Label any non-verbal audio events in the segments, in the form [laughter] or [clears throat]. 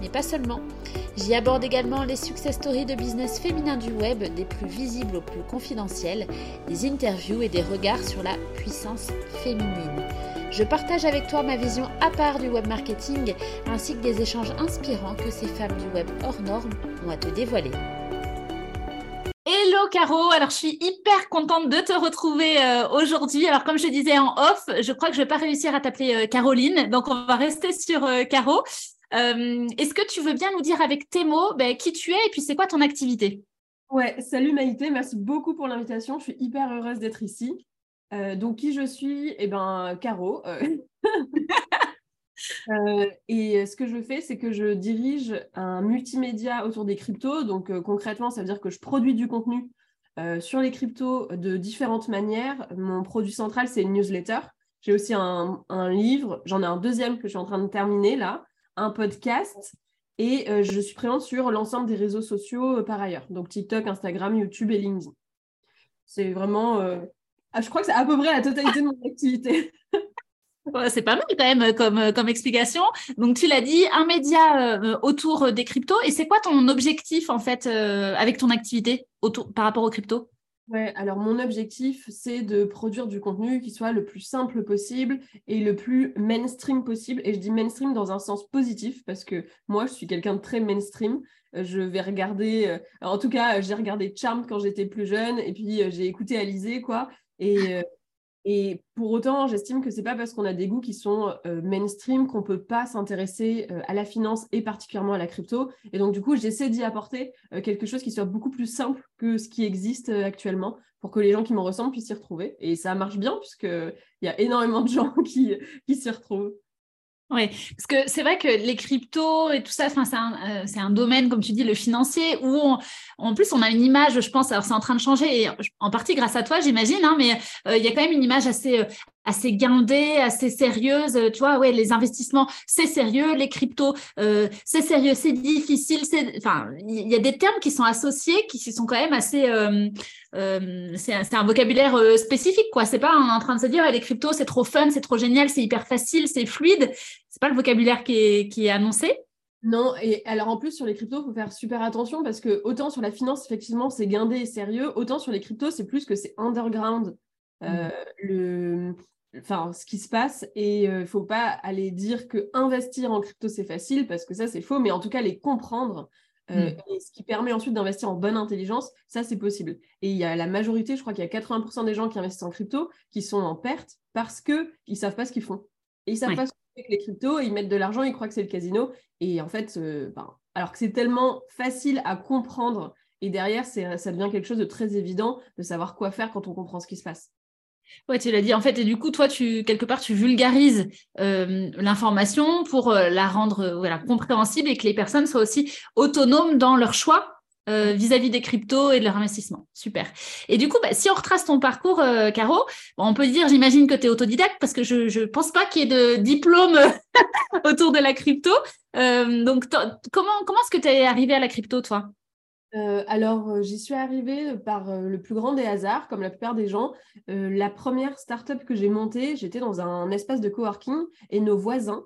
Mais pas seulement. J'y aborde également les success stories de business féminin du web, des plus visibles aux plus confidentiels, des interviews et des regards sur la puissance féminine. Je partage avec toi ma vision à part du web marketing ainsi que des échanges inspirants que ces femmes du web hors normes ont à te dévoiler. Hello Caro, alors je suis hyper contente de te retrouver euh, aujourd'hui. Alors comme je disais en off, je crois que je vais pas réussir à t'appeler euh, Caroline, donc on va rester sur euh, Caro. Est-ce que tu veux bien nous dire avec tes mots ben, qui tu es et puis c'est quoi ton activité? Ouais, salut Maïté, merci beaucoup pour l'invitation. Je suis hyper heureuse d'être ici. donc qui je suis? Eh ben Caro. [laughs] et ce que je fais, c'est que je dirige un multimédia autour des cryptos. Donc concrètement, ça veut dire que je produis du contenu sur les cryptos de différentes manières. Mon produit central, c'est une newsletter. J'ai aussi un, livre, j'en ai un deuxième que je suis en train de terminer là, un podcast et je suis présente sur l'ensemble des réseaux sociaux par ailleurs, donc TikTok, Instagram, YouTube et LinkedIn. C'est vraiment, ah, je crois que c'est à peu près la totalité de mon activité. [laughs] c'est pas mal quand même comme, comme explication. Donc tu l'as dit, un média autour des cryptos. Et c'est quoi ton objectif en fait avec ton activité autour, par rapport aux cryptos? Ouais, alors mon objectif, c'est de produire du contenu qui soit le plus simple possible et le plus mainstream possible. Et je dis mainstream dans un sens positif parce que moi, je suis quelqu'un de très mainstream. Euh, je vais regarder, euh, en tout cas, j'ai regardé Charmed quand j'étais plus jeune et puis euh, j'ai écouté Alizé, quoi. Et et pour autant, j'estime que c'est pas parce qu'on a des goûts qui sont euh, mainstream qu'on peut pas s'intéresser euh, à la finance et particulièrement à la crypto. Et donc du coup, j'essaie d'y apporter euh, quelque chose qui soit beaucoup plus simple que ce qui existe actuellement pour que les gens qui me ressemblent puissent s'y retrouver. Et ça marche bien puisqu'il y a énormément de gens [laughs] qui s'y retrouvent. Oui, parce que c'est vrai que les cryptos et tout ça, c'est un, euh, c'est un domaine, comme tu dis, le financier, où en plus on a une image, je pense, alors c'est en train de changer, et en partie grâce à toi, j'imagine, hein, mais euh, il y a quand même une image assez, euh, assez guindée, assez sérieuse. Tu vois, ouais, les investissements, c'est sérieux, les cryptos, c'est sérieux, c'est difficile. Enfin, il y a des termes qui sont associés, qui sont quand même assez, c'est, un, vocabulaire spécifique, quoi. C'est pas en train de se dire, les cryptos, c'est trop fun, c'est trop génial, c'est hyper facile, c'est fluide c'est pas le vocabulaire qui est, annoncé. Non, et alors en plus sur les cryptos, il faut faire super attention parce que autant sur la finance, effectivement, c'est guindé et sérieux, autant sur les cryptos, c'est plus que c'est underground. Euh, mm. le, enfin, ce qui se passe et il euh, ne faut pas aller dire que investir en crypto c'est facile parce que ça c'est faux, mais en tout cas les comprendre euh, mm. et ce qui permet ensuite d'investir en bonne intelligence, ça c'est possible. Et il y a la majorité, je crois qu'il y a 80% des gens qui investissent en crypto qui sont en perte parce qu'ils ne savent pas ce qu'ils font. Et ils savent pas les cryptos, ils mettent de l'argent, ils croient que c'est le casino. Et en fait, euh, ben, alors que c'est tellement facile à comprendre, et derrière, ça devient quelque chose de très évident de savoir quoi faire quand on comprend ce qui se passe. Ouais, tu l'as dit en fait, et du coup, toi, tu quelque part, tu vulgarises euh, l'information pour euh, la rendre voilà, compréhensible et que les personnes soient aussi autonomes dans leur choix euh, vis-à-vis des cryptos et de leur investissement. Super. Et du coup, bah, si on retrace ton parcours, euh, Caro, on peut dire, j'imagine que tu es autodidacte parce que je ne pense pas qu'il y ait de diplôme [laughs] autour de la crypto. Euh, donc, comment, comment est-ce que tu es arrivé à la crypto, toi? Alors, j'y suis arrivée par le plus grand des hasards, comme la plupart des gens. la première startup que j'ai montée, j'étais dans un espace de coworking et nos voisins,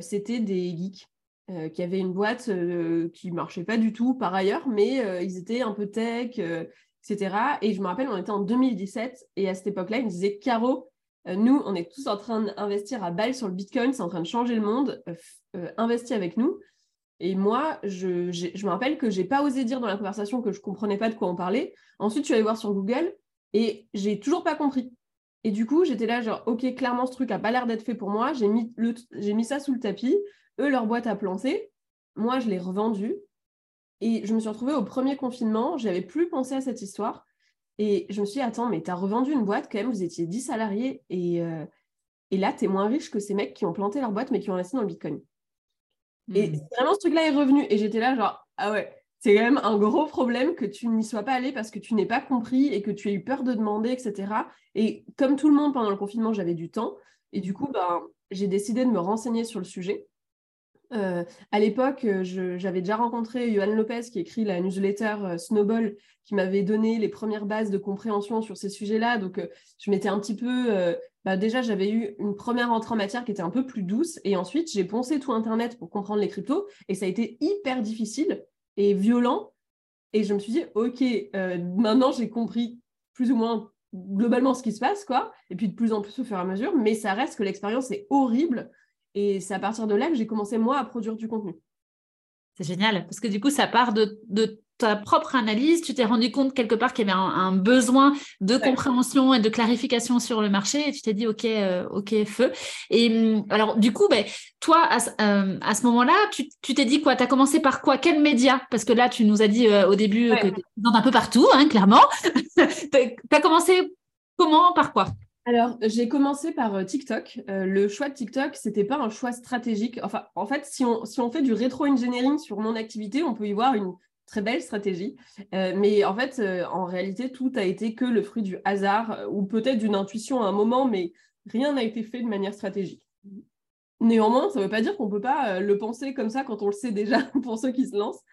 c'était des geeks. Euh, qui avait une boîte euh, qui marchait pas du tout par ailleurs, mais euh, ils étaient un peu tech, etc. Et je me rappelle, on était en 2017 et à cette époque-là, ils me disaient Caro, nous, on est tous en train d'investir à balle sur le Bitcoin, c'est en train de changer le monde, investis avec nous. Et moi, je, je me rappelle que j'ai pas osé dire dans la conversation que je comprenais pas de quoi on parlait. Ensuite, je suis allée voir sur Google et j'ai toujours pas compris. Et du coup, j'étais là, genre, OK, clairement, ce truc a pas l'air d'être fait pour moi. J'ai mis, mis ça sous le tapis. Eux, leur boîte a planté. Moi, je l'ai revendue. Et je me suis retrouvée au premier confinement. Je n'avais plus pensé à cette histoire. Et je me suis dit, attends, mais tu as revendu une boîte quand même, vous étiez 10 salariés. Et, euh, et là, tu es moins riche que ces mecs qui ont planté leur boîte, mais qui ont investi dans le Bitcoin. Et hmm. vraiment, ce truc-là est revenu. Et j'étais là, genre, ah ouais, c'est quand même un gros problème que tu n'y sois pas allé parce que tu n'es pas compris et que tu aies eu peur de demander, etc. Et comme tout le monde pendant le confinement, j'avais du temps. Et du coup, ben, j'ai décidé de me renseigner sur le sujet. Euh, à l'époque, euh, j'avais déjà rencontré Johan Lopez qui écrit la newsletter euh, Snowball, qui m'avait donné les premières bases de compréhension sur ces sujets-là. Donc, je m'étais un petit peu. Bah, déjà, j'avais eu une première entrée en matière qui était un peu plus douce. Et ensuite, j'ai poncé tout Internet pour comprendre les cryptos. Et ça a été hyper difficile et violent. Et je me suis dit, OK, maintenant, j'ai compris plus ou moins globalement ce qui se passe, quoi. Et puis de plus en plus au fur et à mesure. Mais ça reste que l'expérience est horrible et c'est à partir de là que j'ai commencé, moi, à produire du contenu. C'est génial, parce que du coup, ça part de, ta propre analyse. Tu t'es rendu compte quelque part qu'il y avait un, besoin de compréhension et de clarification sur le marché, et tu t'es dit, OK, euh, OK, feu. Et hum, alors, du coup, ben, toi, à, euh, ce moment-là, tu t'es dit quoi? Tu as commencé par quoi? Quel média? Parce que là, tu nous as dit euh, au début que tu es un peu partout, hein, clairement. [laughs] tu as commencé comment? Par quoi? Alors, j'ai commencé par euh, TikTok. Euh, le choix de TikTok, c'était pas un choix stratégique. Enfin, en fait, si on, fait du rétro-engineering sur mon activité, on peut y voir une très belle stratégie. Euh, mais en fait, en réalité, tout a été que le fruit du hasard ou peut-être d'une intuition à un moment, mais rien n'a été fait de manière stratégique. Néanmoins, ça ne veut pas dire qu'on ne peut pas le penser comme ça quand on le sait déjà [laughs] pour ceux qui se lancent.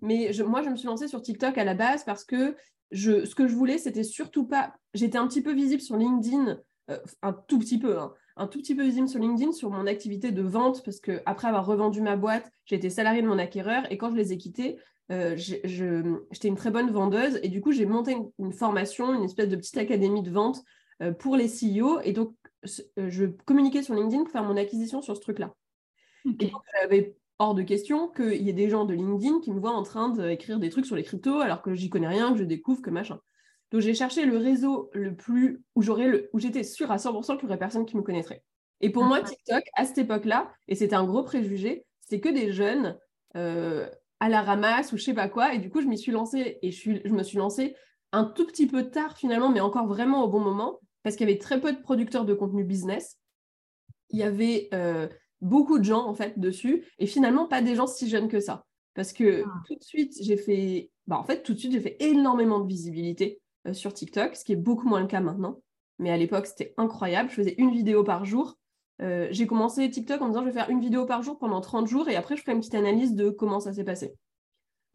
Mais moi, je me suis lancée sur TikTok à la base parce que ce que je voulais, c'était surtout pas. J'étais un petit peu visible sur LinkedIn, euh, un tout petit peu, hein, un tout petit peu visible sur LinkedIn sur mon activité de vente, parce que après avoir revendu ma boîte, j'ai été salariée de mon acquéreur et quand je les ai quittés, euh, j'étais une très bonne vendeuse et du coup, j'ai monté une, formation, une espèce de petite académie de vente euh, pour les CEO et donc je communiquais sur LinkedIn pour faire mon acquisition sur ce truc-là. Et donc, j'avais hors de question qu'il y ait des gens de LinkedIn qui me voient en train d'écrire des trucs sur les cryptos alors que j'y connais rien, que je découvre, que machin. Donc j'ai cherché le réseau le plus où j'aurais le où j'étais sûre à 100% qu'il n'y aurait personne qui me connaîtrait. Et pour moi, TikTok, à cette époque-là, et c'était un gros préjugé, c'est que des jeunes euh, à la ramasse ou je sais pas quoi. Et du coup, je m'y suis lancée et je, suis, je me suis lancée un tout petit peu tard finalement, mais encore vraiment au bon moment, parce qu'il y avait très peu de producteurs de contenu business. Il y avait euh, beaucoup de gens en fait dessus et finalement pas des gens si jeunes que ça. Parce que ah. tout de suite j'ai fait bah, en fait tout de suite j'ai fait énormément de visibilité euh, sur TikTok ce qui est beaucoup moins le cas maintenant. Mais à l'époque c'était incroyable. Je faisais une vidéo par jour. Euh, j'ai commencé TikTok en me disant je vais faire une vidéo par jour pendant 30 jours et après je ferai une petite analyse de comment ça s'est passé.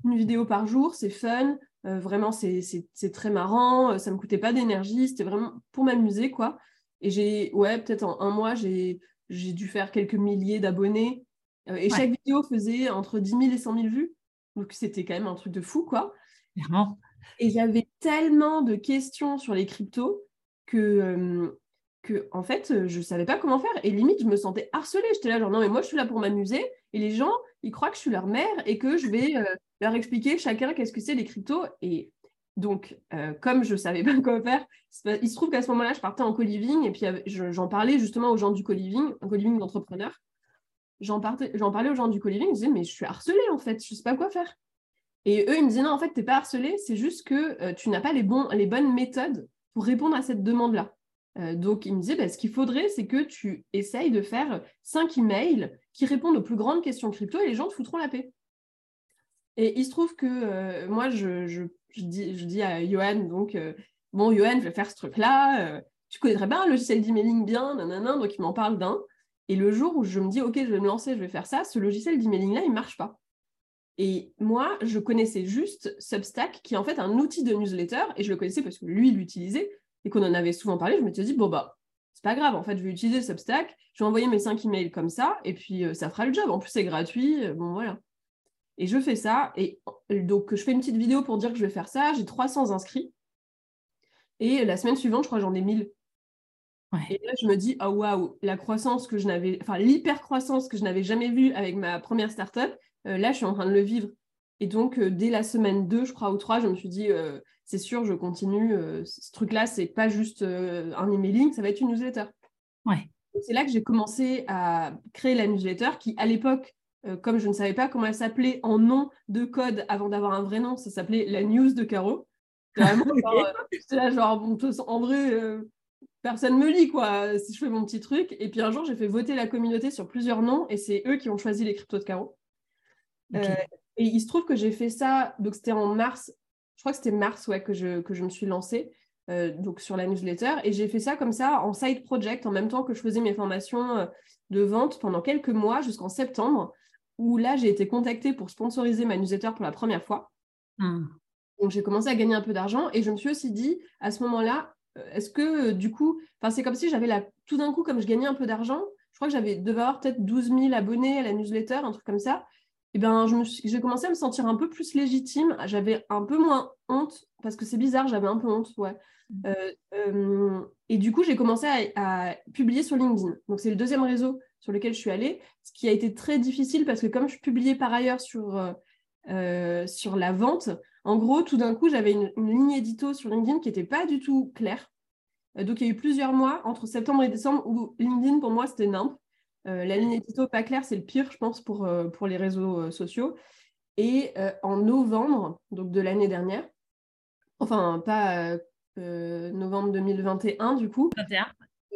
Une vidéo par jour c'est fun. Euh, vraiment c'est très marrant. Ça me coûtait pas d'énergie. C'était vraiment pour m'amuser quoi. Et j'ai ouais peut-être en un mois j'ai j'ai dû faire quelques milliers d'abonnés. Euh, et chaque vidéo faisait entre 10 000 et 100 000 vues. Donc c'était quand même un truc de fou, quoi. Clairement. Et j'avais tellement de questions sur les cryptos que, euh, que en fait, je ne savais pas comment faire. Et limite, je me sentais harcelée. J'étais là, genre, non, mais moi, je suis là pour m'amuser. Et les gens, ils croient que je suis leur mère et que je vais euh, leur expliquer chacun qu'est-ce que c'est les cryptos. Et donc, euh, comme je ne savais pas [laughs] quoi faire, il se trouve qu'à ce moment-là, je partais en co-living et puis j'en parlais justement aux gens du co-living, un co-living d'entrepreneurs. J'en parlais aux gens du co-living, ils me disaient, mais je suis harcelée en fait, je ne sais pas quoi faire. Et eux, ils me disaient, non, en fait, tu n'es pas harcelée, c'est juste que euh, tu n'as pas les, bons, les bonnes méthodes pour répondre à cette demande-là. Euh, donc, ils me disaient, bah, ce qu'il faudrait, c'est que tu essayes de faire cinq emails qui répondent aux plus grandes questions crypto et les gens te foutront la paix. Et il se trouve que moi, je je je dis à Johan, donc, euh, bon, Johan, je vais faire ce truc-là, euh, tu connaîtrais bien le logiciel d'emailing bien, nanana, donc il m'en parle d'un. Et le jour où je me dis, OK, je vais me lancer, je vais faire ça, ce logiciel d'emailing-là, il ne marche pas. Et moi, je connaissais juste Substack, qui est en fait un outil de newsletter, et je le connaissais parce que lui, il l'utilisait, et qu'on en avait souvent parlé. Je me suis dit, bon, bah, c'est pas grave, en fait, je vais utiliser Substack, je vais envoyer mes cinq emails comme ça, et puis euh, ça fera le job. En plus, c'est gratuit, bon, voilà. Et je fais ça. Et donc, je fais une petite vidéo pour dire que je vais faire ça. J'ai 300 inscrits. Et la semaine suivante, je crois j'en ai 1000. Et là, je me dis, oh waouh, la croissance que je n'avais, enfin, l'hyper croissance que je n'avais jamais vue avec ma première startup, euh, là, je suis en train de le vivre. Et donc, euh, dès la semaine 2, je crois, ou 3, je me suis dit, euh, c'est sûr, je continue. ce truc-là, c'est pas juste un emailing, ça va être une newsletter. Ouais. C'est là que j'ai commencé à créer la newsletter qui, à l'époque, euh, comme je ne savais pas comment elle s'appelait en nom de code avant d'avoir un vrai nom, ça s'appelait la news de Caro. Vraiment, [laughs] euh, là, genre, bon, en vrai, euh, personne me lit, quoi, si je fais mon petit truc. Et puis un jour, j'ai fait voter la communauté sur plusieurs noms et c'est eux qui ont choisi les cryptos de Caro. Et il se trouve que j'ai fait ça, donc c'était en mars, je crois que c'était mars ouais, que, je, que je me suis lancée. Euh, donc sur la newsletter. Et j'ai fait ça comme ça en side project, en même temps que je faisais mes formations euh, de vente pendant quelques mois jusqu'en septembre, où là, j'ai été contactée pour sponsoriser ma newsletter pour la première fois. Hmm. Donc j'ai commencé à gagner un peu d'argent et je me suis aussi dit à ce moment-là, euh, est-ce que du coup, enfin c'est comme si j'avais la tout d'un coup comme je gagnais un peu d'argent, je crois que j'avais devais avoir peut-être 12 000 abonnés à la newsletter, un truc comme ça. Et ben j'ai commencé à me sentir un peu plus légitime, j'avais un peu moins honte parce que c'est bizarre, j'avais un peu honte, ouais. Euh, euh, et du coup, j'ai commencé à, publier sur LinkedIn. Donc, c'est le deuxième réseau sur lequel je suis allée, ce qui a été très difficile parce que comme je publiais par ailleurs sur, euh, sur la vente, en gros, tout d'un coup, j'avais une, ligne édito sur LinkedIn qui n'était pas du tout claire. donc, il y a eu plusieurs mois, entre septembre et décembre, où LinkedIn, pour moi, c'était nimp. la ligne édito pas claire, c'est le pire, je pense, pour, pour les réseaux sociaux. Et en novembre, donc de l'année dernière, enfin, pas euh, novembre 2021, du coup.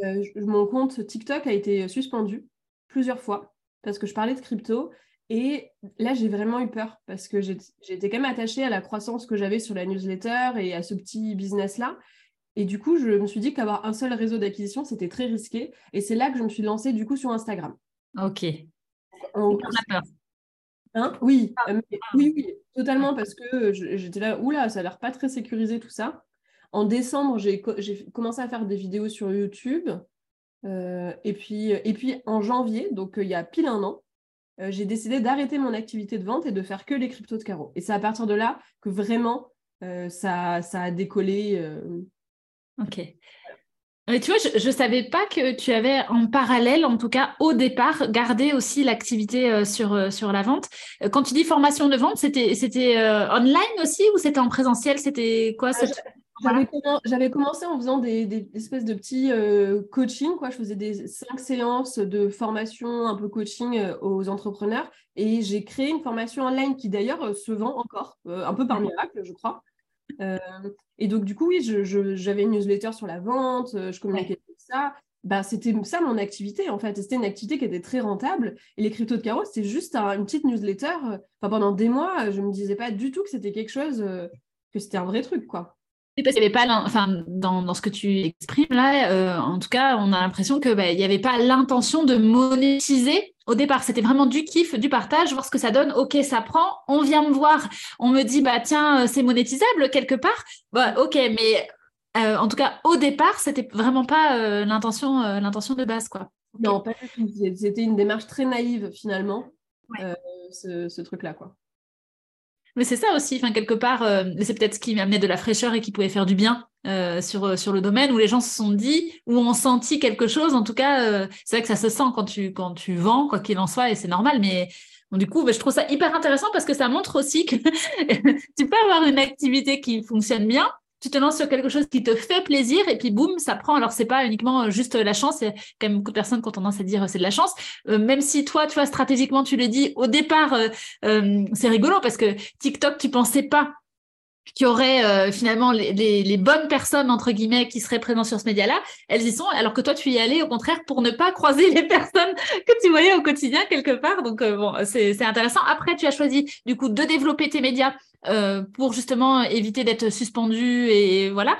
Euh, mon compte TikTok a été suspendu plusieurs fois parce que je parlais de crypto. Et là, j'ai vraiment eu peur parce que j'étais quand même attachée à la croissance que j'avais sur la newsletter et à ce petit business-là. Et du coup, je me suis dit qu'avoir un seul réseau d'acquisition, c'était très risqué. Et c'est là que je me suis lancée du coup sur Instagram. Ok. On, a peur. Hein? Oui, ah. euh, oui, oui, totalement, parce que j'étais là, oula, ça a l'air pas très sécurisé tout ça. En décembre, j'ai commencé à faire des vidéos sur YouTube. Euh, et, puis, et puis en janvier, donc euh, il y a pile un an, euh, j'ai décidé d'arrêter mon activité de vente et de faire que les cryptos de carreau. Et c'est à partir de là que vraiment ça, ça a décollé. Ok. Mais tu vois, je ne savais pas que tu avais en parallèle, en tout cas au départ, gardé aussi l'activité sur, sur la vente. Quand tu dis formation de vente, c'était online aussi ou c'était en présentiel? C'était quoi ah, j'avais commencé en faisant des, espèces de petits euh, coaching. Quoi. Je faisais des cinq séances de formation un peu coaching euh, aux entrepreneurs. Et j'ai créé une formation online qui d'ailleurs euh, se vend encore, un peu par miracle, je crois. et donc, du coup, oui, j'avais une newsletter sur la vente, je communiquais avec ça. Bah, c'était ça mon activité en fait. C'était une activité qui était très rentable. Et les cryptos de carreau, c'était juste une petite newsletter. Enfin, pendant des mois, je ne me disais pas du tout que c'était quelque chose, que c'était un vrai truc. quoi parce qu'il n'y avait pas, enfin, dans, dans, ce que tu exprimes là, euh, en tout cas, on a l'impression que bah, n'y avait pas l'intention de monétiser au départ. C'était vraiment du kiff, du partage, voir ce que ça donne. Ok, ça prend. On vient me voir, on me dit bah tiens, euh, c'est monétisable quelque part. Bah, ok, mais euh, en tout cas, au départ, c'était vraiment pas l'intention, l'intention de base, quoi. Non, pas du tout. C'était une démarche très naïve finalement, ce, ce truc-là, quoi. Mais c'est ça aussi, enfin, quelque part, euh, c'est peut-être ce qui m'amenait de la fraîcheur et qui pouvait faire du bien euh, sur, euh, sur le domaine où les gens se sont dit, ou ont senti quelque chose. En tout cas, c'est vrai que ça se sent quand tu, quand tu vends, quoi qu'il en soit, et c'est normal. Mais du coup, bah, je trouve ça hyper intéressant parce que ça montre aussi que [laughs] tu peux avoir une activité qui fonctionne bien, tu te lances sur quelque chose qui te fait plaisir et puis boum, ça prend. Alors, c'est pas uniquement juste la chance, il y a quand même beaucoup de personnes qui ont tendance à dire c'est de la chance. Euh, même si toi, tu vois, stratégiquement, tu le dis au départ, euh, euh, c'est rigolo parce que TikTok, tu pensais pas qu'il y aurait finalement les, bonnes personnes, entre guillemets, qui seraient présentes sur ce média-là, elles y sont, alors que toi, tu y allais au contraire pour ne pas croiser les [laughs] personnes que tu voyais au quotidien quelque part. Donc, bon, c'est intéressant. Après, tu as choisi, du coup, de développer tes médias euh, pour justement éviter d'être suspendu et voilà.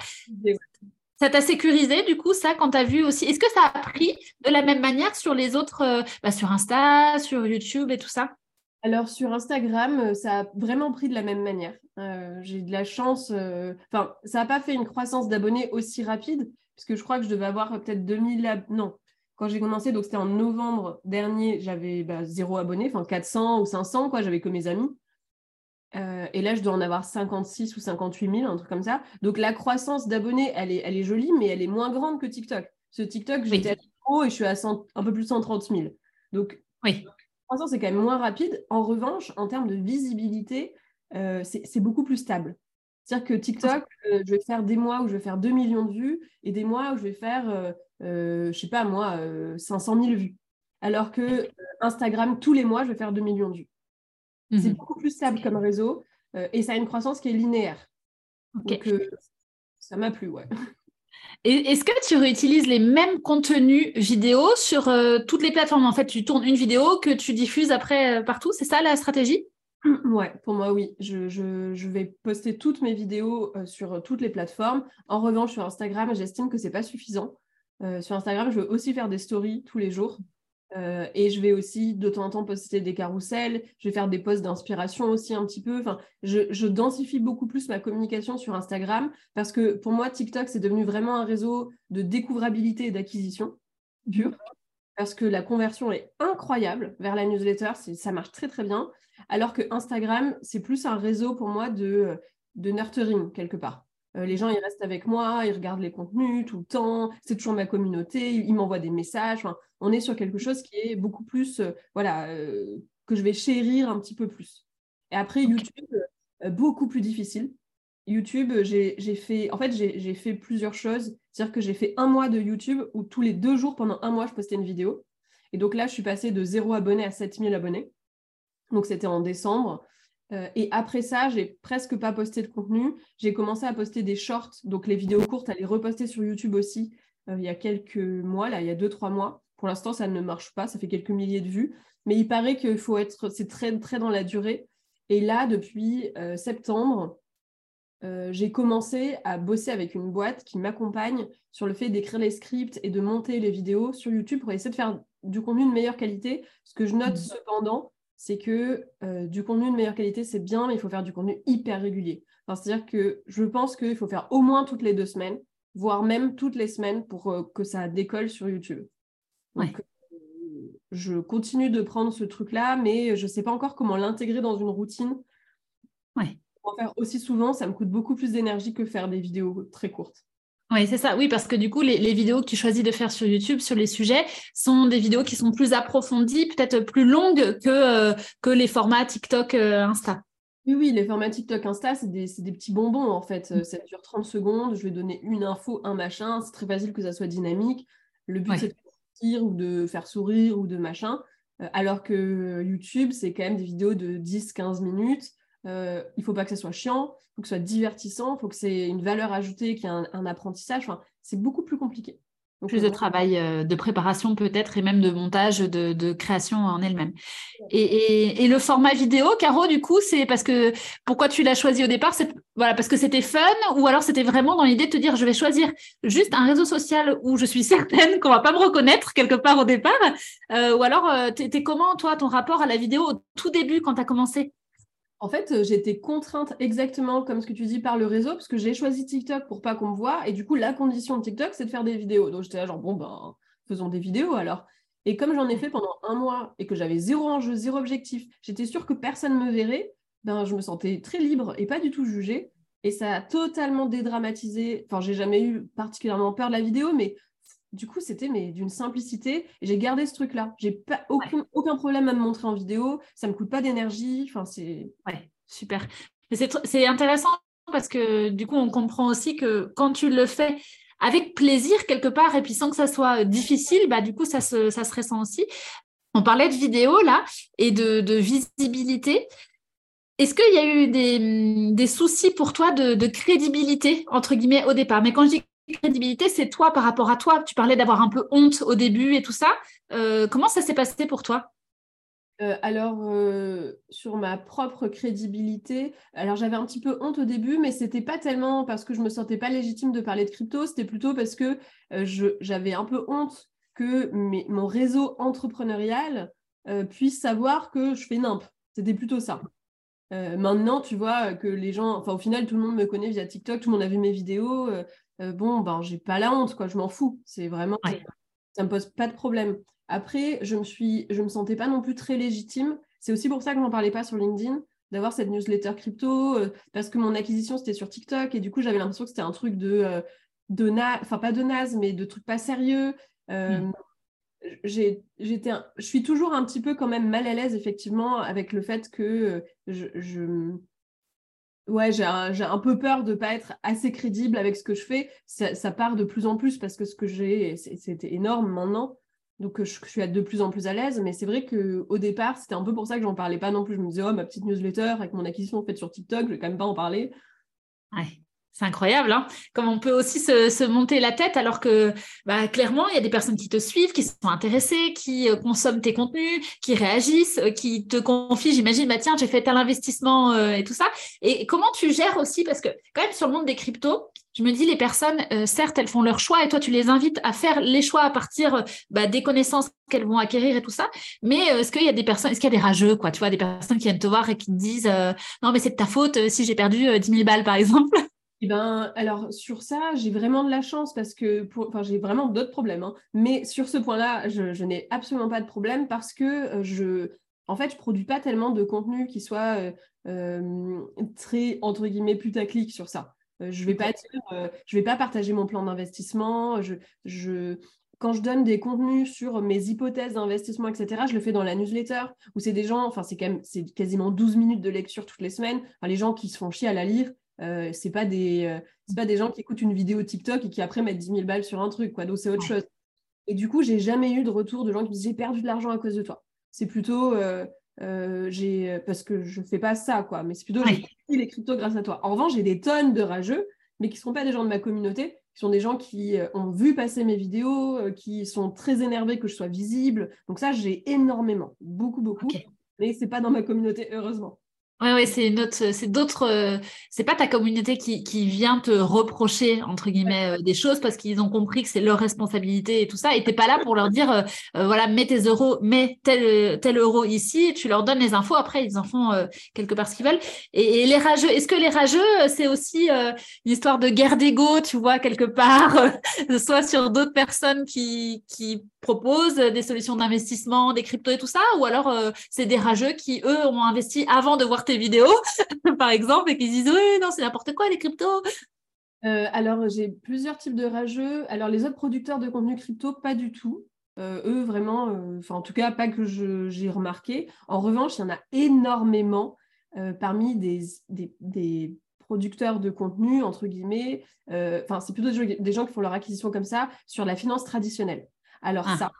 Ça t'a sécurisé du coup ça quand tu as vu aussi? Est-ce que ça a pris de la même manière sur les autres, euh, bah, sur Insta, sur YouTube et tout ça? Alors sur Instagram, euh, ça a vraiment pris de la même manière. j'ai de la chance, enfin, ça n'a pas fait une croissance d'abonnés aussi rapide, puisque je crois que je devais avoir peut-être 2000 Non, quand j'ai commencé, donc c'était en novembre dernier, j'avais bah, zéro abonné, enfin 400 ou 500, quoi, j'avais que mes amis. Euh, et là, je dois en avoir 56 ou 58 000, un truc comme ça. Donc, la croissance d'abonnés, elle est, elle est jolie, mais elle est moins grande que TikTok. Ce TikTok, j'étais à haut et je suis à un peu plus de 130 000. Donc, oui. La croissance est quand même moins rapide. En revanche, en termes de visibilité, euh, c'est beaucoup plus stable. C'est-à-dire que TikTok, euh, je vais faire des mois où je vais faire 2 millions de vues et des mois où je vais faire, je ne sais pas moi, 500 000 vues. Alors que Instagram, tous les mois, je vais faire 2 millions de vues. C'est mhm. beaucoup plus stable comme réseau euh, et ça a une croissance qui est linéaire. Donc, euh, ça m'a plu, ouais. [laughs] Est-ce que tu réutilises les mêmes contenus vidéo sur euh, toutes les plateformes? En fait, tu tournes une vidéo que tu diffuses après partout, c'est ça la stratégie? [clears throat] Ouais, pour moi, oui. Je, vais poster toutes mes vidéos sur toutes les plateformes. En revanche, sur Instagram, j'estime que ce n'est pas suffisant. sur Instagram, je veux aussi faire des stories tous les jours. Euh, et je vais aussi de temps en temps poster des carousels, je vais faire des posts d'inspiration aussi un petit peu. Je, densifie beaucoup plus ma communication sur Instagram parce que pour moi, TikTok, c'est devenu vraiment un réseau de découvrabilité et d'acquisition pure. Parce que la conversion est incroyable vers la newsletter, ça marche très très bien. Alors que Instagram, c'est plus un réseau pour moi de nurturing quelque part. Euh, les gens, ils restent avec moi, ils regardent les contenus tout le temps, c'est toujours ma communauté, ils, m'envoient des messages. on est sur quelque chose qui est beaucoup plus, euh, voilà, euh, que je vais chérir un petit peu plus. Et après, YouTube, beaucoup plus difficile. YouTube, j'ai fait, en fait, j'ai fait plusieurs choses. C'est-à-dire que j'ai fait un mois de YouTube où tous les deux jours, pendant un mois, je postais une vidéo. Et donc là, je suis passée de 0 abonnés à 7000 abonnés. Donc c'était en décembre. Euh, et après ça, j'ai presque pas posté de contenu. J'ai commencé à poster des shorts, donc les vidéos courtes, à les reposter sur YouTube aussi euh, il y a quelques mois, là, il y a deux, trois mois. Pour l'instant, ça ne marche pas, ça fait quelques milliers de vues. Mais il paraît qu'il faut être, c'est très, très dans la durée. Et là, depuis euh, septembre, j'ai commencé à bosser avec une boîte qui m'accompagne sur le fait d'écrire les scripts et de monter les vidéos sur YouTube pour essayer de faire du contenu de meilleure qualité. Ce que je note mmh. cependant, c'est que euh, du contenu de meilleure qualité, c'est bien, mais il faut faire du contenu hyper régulier. C'est-à-dire que je pense qu'il faut faire au moins toutes les deux semaines, voire même toutes les semaines pour euh, que ça décolle sur YouTube. Donc, euh, je continue de prendre ce truc-là, mais je ne sais pas encore comment l'intégrer dans une routine. Ouais. Pour en faire aussi souvent, ça me coûte beaucoup plus d'énergie que faire des vidéos très courtes. Oui, c'est ça. Oui, parce que du coup, les, vidéos que tu choisis de faire sur YouTube sur les sujets sont des vidéos qui sont plus approfondies, peut-être plus longues que, euh, que les formats TikTok, euh, Insta. Oui, oui, les formats TikTok, Insta, c'est des, petits bonbons en fait. Mm. Ça dure 30 secondes, je vais donner une info, un machin. C'est très facile que ça soit dynamique. Le but, c'est de sortir ou de faire sourire ou de machin. Euh, alors que YouTube, c'est quand même des vidéos de 10-15 minutes euh, il faut pas que ça soit chiant, il faut que ce soit divertissant, il faut que c'est une valeur ajoutée, qu'il y ait un, apprentissage. Enfin, c'est beaucoup plus compliqué. plus de travail euh, de préparation peut-être et même de montage, de, création en elle-même. Et, le format vidéo, Caro, du coup, c'est parce que pourquoi tu l'as choisi au départ C'est voilà, parce que c'était fun ou alors c'était vraiment dans l'idée de te dire je vais choisir juste un réseau social où je suis certaine qu'on va pas me reconnaître quelque part au départ euh, Ou alors, tu étais comment, toi, ton rapport à la vidéo au tout début quand tu as commencé? En fait, euh, j'étais contrainte exactement comme ce que tu dis par le réseau, parce que j'ai choisi TikTok pour pas qu'on me voit. Et du coup, la condition de TikTok, c'est de faire des vidéos. Donc j'étais là, genre, bon, ben, faisons des vidéos alors. Et comme j'en ai fait pendant un mois et que j'avais zéro enjeu, zéro objectif, j'étais sûre que personne ne me verrait, ben, je me sentais très libre et pas du tout jugée. Et ça a totalement dédramatisé. Enfin, j'ai jamais eu particulièrement peur de la vidéo, mais du coup, c'était mais d'une simplicité. Et j'ai gardé ce truc-là. J'ai pas aucun, aucun problème à me montrer en vidéo. Ça me coûte pas d'énergie. Enfin, c'est. Ouais, super. C'est intéressant parce que du coup, on comprend aussi que quand tu le fais avec plaisir quelque part et puis sans que ça soit difficile, bah du coup, ça se, ça se ressent aussi. On parlait de vidéo là et de, de visibilité. Est-ce qu'il y a eu des, des, soucis pour toi de, de, crédibilité, entre guillemets, au départ? Mais quand je dis crédibilité, c'est toi par rapport à toi. Tu parlais d'avoir un peu honte au début et tout ça. Euh, comment ça s'est passé pour toi? Euh, alors, euh, sur ma propre crédibilité, alors j'avais un petit peu honte au début, mais c'était pas tellement parce que je me sentais pas légitime de parler de crypto, c'était plutôt parce que j'avais un peu honte que mon réseau entrepreneurial puisse savoir que je fais nimp. C'était plutôt ça. maintenant, tu vois que les gens, enfin au final, tout le monde me connaît via TikTok, tout le monde a vu mes vidéos. Euh, bon, ben, j'ai pas la honte, quoi, je m'en fous. C'est vraiment, ça me pose pas de problème. Après, je me suis, je me sentais pas non plus très légitime. C'est aussi pour ça que j'en parlais pas sur LinkedIn, d'avoir cette newsletter crypto, euh, parce que mon acquisition c'était sur TikTok et du coup j'avais l'impression que c'était un truc de, euh, de enfin pas de naze, mais de trucs pas sérieux. Hmm. J'étais, je suis toujours un petit peu quand même mal à l'aise effectivement avec le fait que je, ouais, j'ai un, peu peur de ne pas être assez crédible avec ce que je fais. Ça, part de plus en plus parce que ce que j'ai, c'était énorme maintenant. Donc, je, je, suis de plus en plus à l'aise. Mais c'est vrai qu'au départ, c'était un peu pour ça que j'en parlais pas non plus. Je me disais, oh, ma petite newsletter avec mon acquisition faite sur TikTok, je vais quand même pas en parler. Ouais. C'est incroyable, hein comme on peut aussi se, monter la tête alors que bah, clairement, il y a des personnes qui te suivent, qui sont intéressées, qui euh, consomment tes contenus, qui réagissent, euh, qui te confient, j'imagine, bah, tiens, j'ai fait tel investissement euh, et tout ça. Et comment tu gères aussi, parce que quand même sur le monde des cryptos, je me dis, les personnes, certes, elles font leur choix et toi, tu les invites à faire les choix à partir bah, des connaissances qu'elles vont acquérir et tout ça. Mais est-ce qu'il y a des personnes, est-ce qu'il y a des rageux, quoi, tu vois, des personnes qui viennent te voir et qui te disent, non, mais c'est de ta faute si j'ai perdu 10 000 balles, par exemple? Eh ben, alors sur ça, j'ai vraiment de la chance parce que, enfin, j'ai vraiment d'autres problèmes. Hein. Mais sur ce point-là, je, n'ai absolument pas de problème parce que euh, je, en fait, je produis pas tellement de contenu qui soit euh, euh, très entre guillemets putaclic sur ça. je vais pas je vais pas partager mon plan d'investissement. Je, je, quand je donne des contenus sur mes hypothèses d'investissement, etc., je le fais dans la newsletter où c'est des gens, enfin, c'est quand même, c'est quasiment 12 minutes de lecture toutes les semaines. les gens qui se font chier à la lire, euh, c'est pas des euh, pas des gens qui écoutent une vidéo TikTok et qui après mettent 10 000 balles sur un truc quoi. Donc c'est autre chose. Et du coup j'ai jamais eu de retour de gens qui me disent j'ai perdu de l'argent à cause de toi. C'est plutôt euh, j'ai parce que je fais pas ça quoi. Mais c'est plutôt j'ai j'ai les cryptos grâce à toi. En revanche j'ai des tonnes de rageux mais qui sont pas des gens de ma communauté. Qui sont des gens qui ont vu passer mes vidéos qui sont très énervés que je sois visible. Donc ça j'ai énormément. Beaucoup beaucoup. Mais c'est pas dans ma communauté heureusement oui, ouais, c'est une autre, c'est d'autres, euh, c'est pas ta communauté qui, qui, vient te reprocher entre guillemets euh, des choses parce qu'ils ont compris que c'est leur responsabilité et tout ça. Et t'es pas là pour leur dire, euh, voilà, mets tes euros, mets tel tel euro ici. Tu leur donnes les infos. Après, ils en font quelque part ce qu'ils veulent. Et, les rageux, est-ce que les rageux, c'est aussi une histoire de guerre d'ego, tu vois quelque part, [laughs] soit sur d'autres personnes qui qui proposent des solutions d'investissement, des cryptos et tout ça, ou alors c'est des rageux qui eux ont investi avant de voir vidéos, [laughs] par exemple, et qui disent oui, non, c'est n'importe quoi les cryptos. Euh, alors, j'ai plusieurs types de rageux. Alors, les autres producteurs de contenu crypto, pas du tout. Euh, eux, vraiment, euh, enfin, en tout cas, pas que j'ai remarqué. En revanche, il y en a énormément parmi des, des, producteurs de contenu, entre guillemets. Enfin, c'est plutôt des gens, qui font leur acquisition comme ça sur la finance traditionnelle. Alors, ah. ça,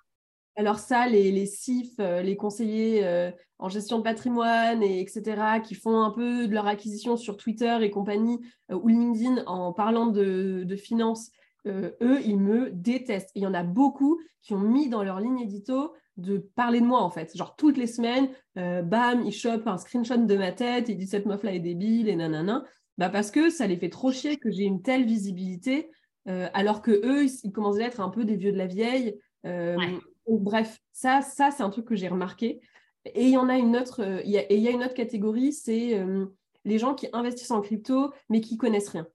alors ça, les, les CIF, euh, les conseillers euh, en gestion de patrimoine, et etc., qui font un peu de leur acquisition sur Twitter et compagnie, euh, ou LinkedIn en parlant de, finances, eux, ils me détestent. il y en a beaucoup qui ont mis dans leur ligne édito de parler de moi, en fait. Genre, toutes les semaines, bam, ils chopent un screenshot de ma tête, ils disent « cette meuf-là est débile », et nanana. Bah parce que ça les fait trop chier que j'ai une telle visibilité, alors que eux, ils, commencent à être un peu des vieux de la vieille, bref, ça, ça c'est un truc que j'ai remarqué. Et il y en a une autre, euh, a, il y a une autre catégorie, c'est euh, les gens qui investissent en crypto mais qui connaissent rien.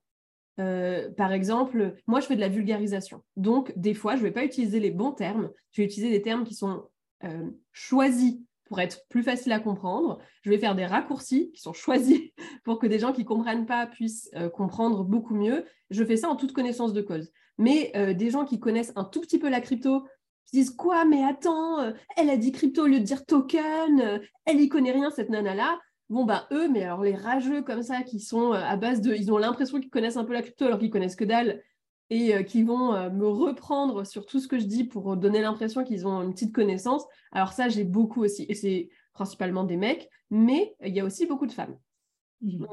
Euh, par exemple, moi je fais de la vulgarisation. Donc des fois, je ne vais pas utiliser les bons termes, je vais utiliser des termes qui sont choisis pour être plus faciles à comprendre. Je vais faire des raccourcis qui sont choisis [laughs] pour que des gens qui ne comprennent pas puissent comprendre beaucoup mieux. Je fais ça en toute connaissance de cause. Mais des gens qui connaissent un tout petit peu la crypto, ils disent quoi Mais attends, euh, elle a dit crypto au lieu de dire token, euh, elle y connaît rien cette nana là. Bon bah eux, mais alors les rageux comme ça qui sont euh, à base de, ils ont l'impression qu'ils connaissent un peu la crypto alors qu'ils connaissent que dalle et qui vont me reprendre sur tout ce que je dis pour donner l'impression qu'ils ont une petite connaissance. Alors ça, j'ai beaucoup aussi, et c'est principalement des mecs, mais il y a aussi beaucoup de femmes. Mmh.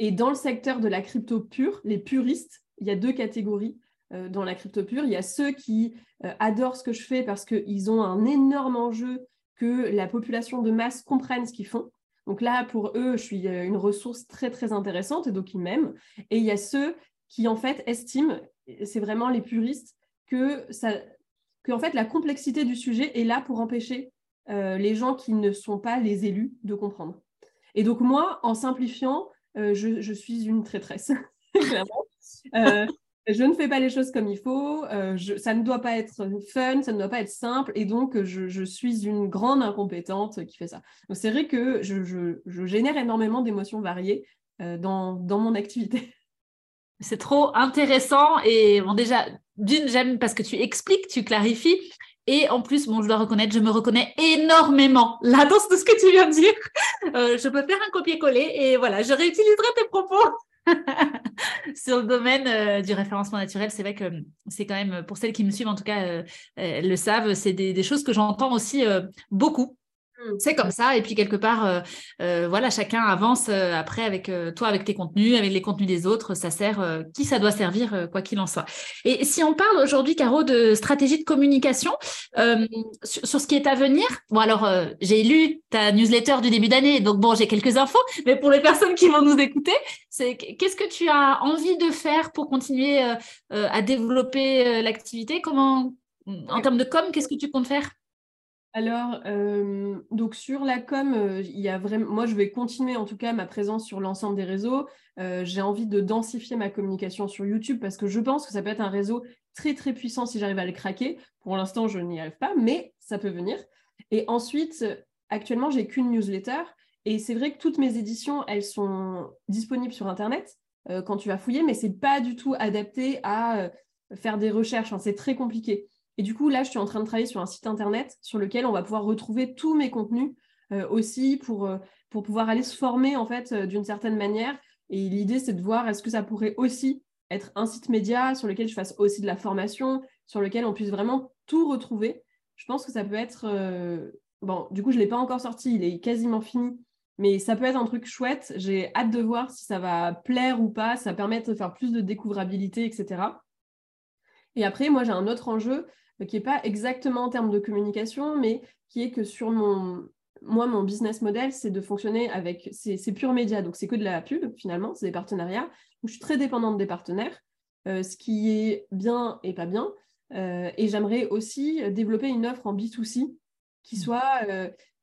et dans le secteur de la crypto pure, les puristes, il y a deux catégories. Euh, dans la crypto pure. Il y a ceux qui euh, adorent ce que je fais parce qu'ils ont un énorme enjeu que la population de masse comprenne ce qu'ils font. Donc là, pour eux, je suis euh, une ressource très, très intéressante et donc ils m'aiment. Et il y a ceux qui, en fait, estiment, c'est vraiment les puristes, que, ça, que en fait, la complexité du sujet est là pour empêcher les gens qui ne sont pas les élus de comprendre. Et donc moi, en simplifiant, je, suis une traîtresse, [laughs] clairement je ne fais pas les choses comme il faut, euh, ça ne doit pas être fun, ça ne doit pas être simple, et donc je, suis une grande incompétente qui fait ça. C'est vrai que je, génère énormément d'émotions variées euh, dans, mon activité. [laughs] C'est trop intéressant, et déjà, d'une, j'aime parce que tu expliques, tu clarifies, et en plus, bon, je dois reconnaître, je me reconnais énormément là dans ce que tu viens de dire. Euh, je peux faire un copier-coller, et voilà, je réutiliserai tes propos. [laughs] sur le domaine euh, du référencement naturel, c'est vrai que c'est quand même, pour celles qui me suivent en tout cas, euh, elles le savent, c'est des, choses que j'entends aussi euh, beaucoup. Mmh. C'est comme ça. Et puis quelque part, euh, euh, voilà, chacun avance euh, après avec toi, avec tes contenus, avec les contenus des autres. Ça sert qui ça doit servir, quoi qu'il en soit. Et si on parle aujourd'hui, Caro, de stratégie de communication sur, sur, ce qui est à venir. Bon, alors j'ai lu ta newsletter du début d'année, donc bon, j'ai quelques infos. Mais pour les personnes qui vont nous écouter, c'est qu'est-ce que tu as envie de faire pour continuer à développer l'activité? Comment, en termes de com, qu'est-ce que tu comptes faire? Alors, euh, donc sur la com, euh, il y a vraiment, moi je vais continuer en tout cas ma présence sur l'ensemble des réseaux. Euh, j'ai envie de densifier ma communication sur YouTube parce que je pense que ça peut être un réseau très très puissant si j'arrive à le craquer. Pour l'instant, je n'y arrive pas, mais ça peut venir. Et ensuite, actuellement, j'ai qu'une newsletter et c'est vrai que toutes mes éditions, elles sont disponibles sur Internet quand tu vas fouiller, mais c'est pas du tout adapté à faire des recherches. c'est très compliqué. Et du coup, là, je suis en train de travailler sur un site internet sur lequel on va pouvoir retrouver tous mes contenus euh, aussi pour, euh, pour pouvoir aller se former en fait euh, d'une certaine manière. Et l'idée, c'est de voir est-ce que ça pourrait aussi être un site média sur lequel je fasse aussi de la formation, sur lequel on puisse vraiment tout retrouver. Je pense que ça peut être... Bon, du coup, je ne l'ai pas encore sorti, il est quasiment fini. Mais ça peut être un truc chouette. J'ai hâte de voir si ça va plaire ou pas. Ça permet de faire plus de découvrabilité, etc. Et après, moi, j'ai un autre enjeu qui n'est pas exactement en termes de communication, mais qui est que sur mon, moi, mon business model, c'est de fonctionner avec, c'est pur média, donc c'est que de la pub finalement, c'est des partenariats. Je suis très dépendante des partenaires, euh, ce qui est bien et pas bien. Euh, et j'aimerais aussi développer une offre en B2C qui mmh. soit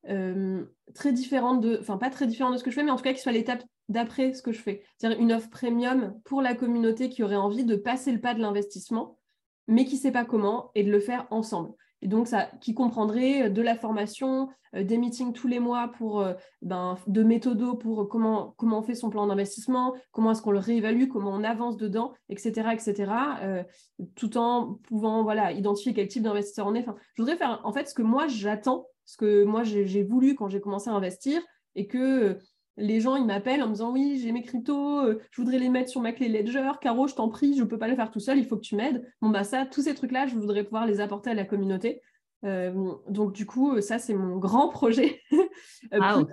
euh, très différente de, enfin pas très différente de ce que je fais, mais en tout cas qui soit l'étape d'après ce que je fais. C'est-à-dire une offre premium pour la communauté qui aurait envie de passer le pas de l'investissement mais qui ne sait pas comment, et de le faire ensemble. Et donc, ça, qui comprendrait euh, de la formation, euh, des meetings tous les mois pour, euh, ben, de méthodos pour comment, comment on fait son plan d'investissement, comment est-ce qu'on le réévalue, comment on avance dedans, etc., etc., tout en pouvant voilà, identifier quel type d'investisseur on est. Enfin, je voudrais faire en fait ce que moi j'attends, ce que moi j'ai voulu quand j'ai commencé à investir, et que les gens, ils m'appellent en me disant oui, j'ai mes cryptos, euh, je voudrais les mettre sur ma clé Ledger. Caro, je t'en prie, je ne peux pas le faire tout seul, il faut que tu m'aides. Bon, bah ça, tous ces trucs-là, je voudrais pouvoir les apporter à la communauté. Euh, donc, du coup, ça, c'est mon [laughs] grand projet. Euh,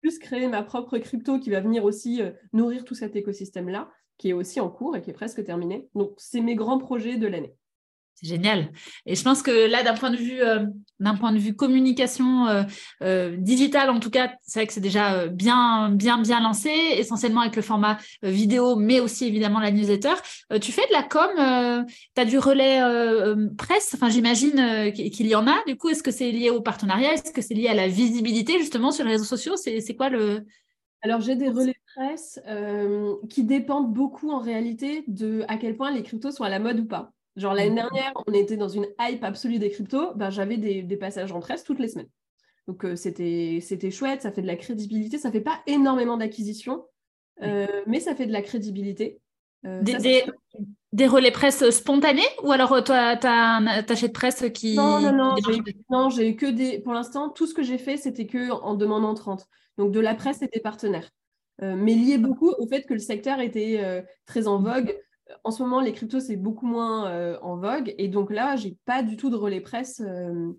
plus, créer ma propre crypto qui va venir aussi nourrir tout cet écosystème-là, qui est aussi en cours et qui est presque terminé. Donc, c'est mes grands projets de l'année. C'est génial. Et je pense que là, d'un point de vue, euh, d'un point de vue communication euh, euh, digitale, en tout cas, c'est vrai que c'est déjà bien, bien, bien lancé, essentiellement avec le format vidéo, mais aussi évidemment la newsletter. tu fais de la com, tu as du relais presse, enfin j'imagine qu'il y en a. Du coup, est-ce que c'est lié au partenariat? Est-ce que c'est lié à la visibilité justement sur les réseaux sociaux? C'est quoi le... Alors j'ai des relais presse qui dépendent beaucoup en réalité de à quel point les cryptos sont à la mode ou pas. Genre l'année dernière, on était dans une hype absolue des cryptos, ben, j'avais des, passages en presse toutes les semaines. Donc euh, c'était chouette, ça fait de la crédibilité, ça fait pas énormément d'acquisition, euh, mais ça fait de la crédibilité. Euh, des, relais presse spontanés ou alors toi, tu as un attaché de presse qui. Non, non, non, j'ai que des. Pour l'instant, tout ce que j'ai fait, c'était que en demande entrante. Donc de la presse et des partenaires. mais lié beaucoup au fait que le secteur était très en vogue en ce moment, les cryptos, c'est beaucoup moins euh, en vogue. Et donc là, j'ai pas du tout de relais presse euh,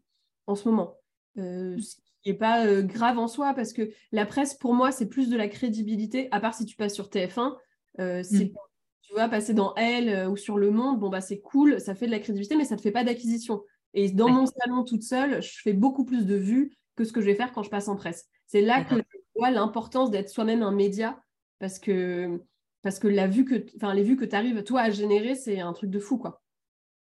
en ce moment. Euh, ce qui n'est pas grave en soi, parce que la presse, pour moi, c'est plus de la crédibilité, à part si tu passes sur TF1. c'est, mm. Tu vois, passer dans Elle ou sur Le Monde, bon, bah, c'est cool, ça fait de la crédibilité, mais ça ne te fait pas d'acquisition. Et dans mon salon toute seule, je fais beaucoup plus de vues que ce que je vais faire quand je passe en presse. C'est là que je vois l'importance d'être soi-même un média, parce que parce que la vue que, enfin, les vues que tu arrives, toi, à générer, c'est un truc de fou, quoi.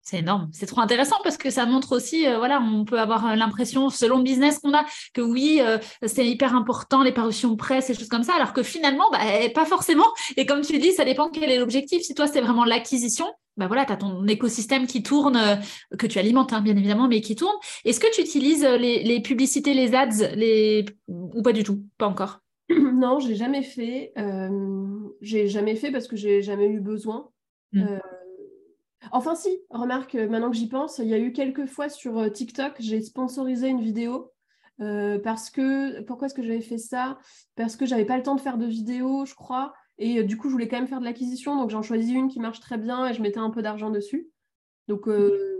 C'est énorme, c'est trop intéressant parce que ça montre aussi, euh, voilà, on peut avoir euh, l'impression, selon le business qu'on a, que oui, euh, c'est hyper important, les parutions presse et choses comme ça, alors que finalement, bah, eh, pas forcément. Et comme tu dis, ça dépend quel est l'objectif. Si toi, c'est vraiment l'acquisition, bah voilà, tu as ton écosystème qui tourne, que tu alimentes, hein, bien évidemment, mais qui tourne. Est-ce que tu utilises les, les, publicités, les ads, les... ou pas du tout? Pas encore [clears throat] non, j'ai jamais fait. Euh, j'ai jamais fait parce que j'ai jamais eu besoin. Mm. Euh, enfin, si, remarque, maintenant que j'y pense, il y a eu quelques fois sur euh, TikTok, j'ai sponsorisé une vidéo. parce que pourquoi est-ce que j'avais fait ça? Parce que j'avais pas le temps de faire de vidéo, je crois, et du coup je voulais quand même faire de l'acquisition, donc j'en choisis une qui marche très bien et je mettais un peu d'argent dessus. Donc,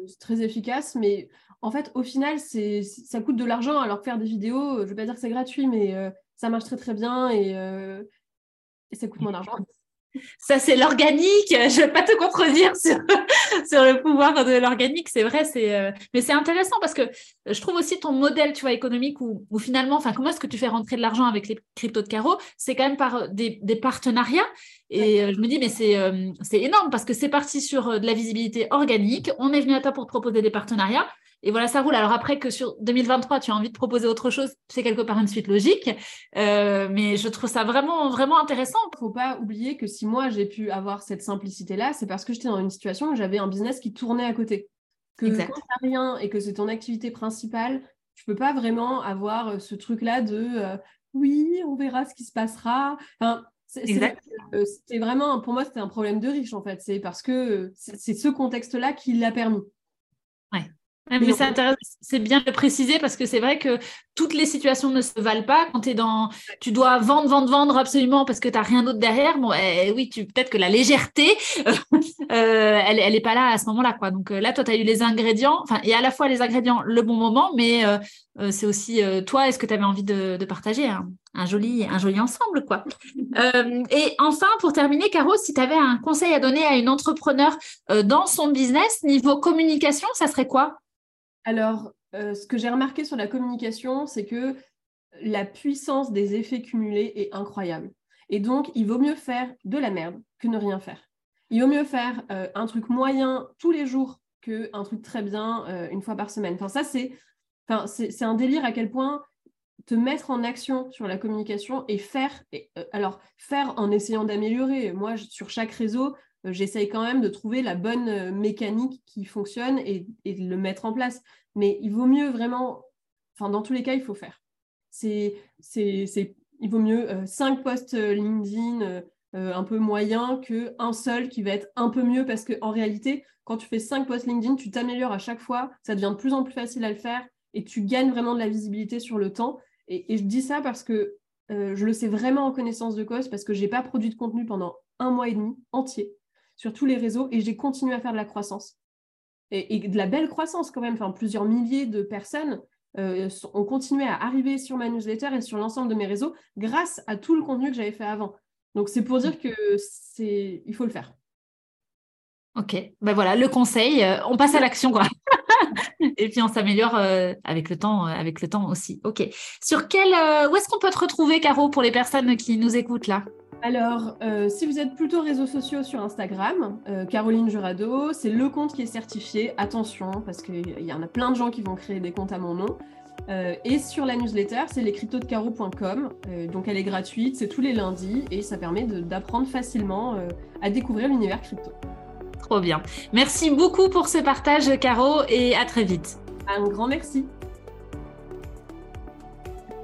c'est très efficace, mais en fait, au final, c'est, ça coûte de l'argent, alors que faire des vidéos, je ne vais pas dire que c'est gratuit, mais ça marche très très bien et, et ça coûte moins d'argent. Ça, c'est l'organique. Je ne vais pas te contredire [laughs] sur, sur le pouvoir de l'organique. C'est vrai, c'est, euh, mais c'est intéressant parce que je trouve aussi ton modèle, tu vois, économique où, finalement, enfin, comment est-ce que tu fais rentrer de l'argent avec les cryptos de carreau? C'est quand même par des, des partenariats. Et euh, je me dis, mais c'est, euh, c'est énorme parce que c'est parti sur de la visibilité organique. On est venu à toi pour te proposer des partenariats. Et voilà, ça roule. Alors après que sur 2023, tu as envie de proposer autre chose, c'est quelque part une suite logique. Euh, mais je trouve ça vraiment, vraiment intéressant. Il ne faut pas oublier que si moi j'ai pu avoir cette simplicité-là, c'est parce que j'étais dans une situation où j'avais un business qui tournait à côté. Que quand tu n'as rien et que c'est ton activité principale, tu peux pas vraiment avoir euh, ce truc-là de euh, oui, on verra ce qui se passera. Enfin, c'est vraiment, pour moi, c'était un problème de riche en fait. C'est parce que c'est ce contexte-là qui l'a permis. Ouais mais c'est bien de préciser parce que c'est vrai que toutes les situations ne se valent pas. Quand es dans, tu dois vendre, vendre, vendre absolument parce que tu n'as rien d'autre derrière. Bon, eh, oui, tu peut-être que la légèreté, [laughs] euh, elle, elle est pas là à ce moment-là, quoi. Donc euh, là, toi, tu as eu les ingrédients, enfin, et à la fois les ingrédients, le bon moment, mais euh, c'est aussi toi, est-ce que tu avais envie de, partager un, joli, un joli ensemble, quoi. [laughs] et enfin, pour terminer, Caro, si tu avais un conseil à donner à une entrepreneur dans son business niveau communication, ça serait quoi? Alors, euh, ce que j'ai remarqué sur la communication, c'est que la puissance des effets cumulés est incroyable. Et donc, il vaut mieux faire de la merde que ne rien faire. Il vaut mieux faire euh, un truc moyen tous les jours qu'un truc très bien euh, une fois par semaine. Enfin, ça, c'est, un délire à quel point te mettre en action sur la communication et faire, en essayant d'améliorer. Moi, sur chaque réseau, j'essaye quand même de trouver la bonne euh, mécanique qui fonctionne et, de le mettre en place. Mais il vaut mieux vraiment, enfin dans tous les cas, il faut faire. C'est, c'est, il vaut mieux euh, cinq posts LinkedIn un peu moyens qu'un seul qui va être un peu mieux parce qu'en réalité, quand tu fais cinq posts LinkedIn, tu t'améliores à chaque fois, ça devient de plus en plus facile à le faire et tu gagnes vraiment de la visibilité sur le temps. Et, je dis ça parce que je le sais vraiment en connaissance de cause parce que je n'ai pas produit de contenu pendant un mois et demi entier sur tous les réseaux et j'ai continué à faire de la croissance. Et, de la belle croissance quand même, enfin, plusieurs milliers de personnes euh, ont continué à arriver sur ma newsletter et sur l'ensemble de mes réseaux grâce à tout le contenu que j'avais fait avant. Donc c'est pour dire que c'est il faut le faire. Ok, ben voilà le conseil, euh, on passe à l'action quoi. [laughs] et puis on s'améliore euh, avec le temps, avec le temps aussi. Ok. Sur quel, où est-ce qu'on peut te retrouver, Caro, pour les personnes qui nous écoutent là? Alors, euh, si vous êtes plutôt réseaux sociaux sur Instagram, euh, Caroline Jurado, c'est le compte qui est certifié. Attention, parce qu'il y en a plein de gens qui vont créer des comptes à mon nom. Euh, et sur la newsletter, c'est lescryptodecaro.com. donc, elle est gratuite, c'est tous les lundis et ça permet d'apprendre facilement à découvrir l'univers crypto. Trop bien. Merci beaucoup pour ce partage, Caro, et à très vite. Un grand merci.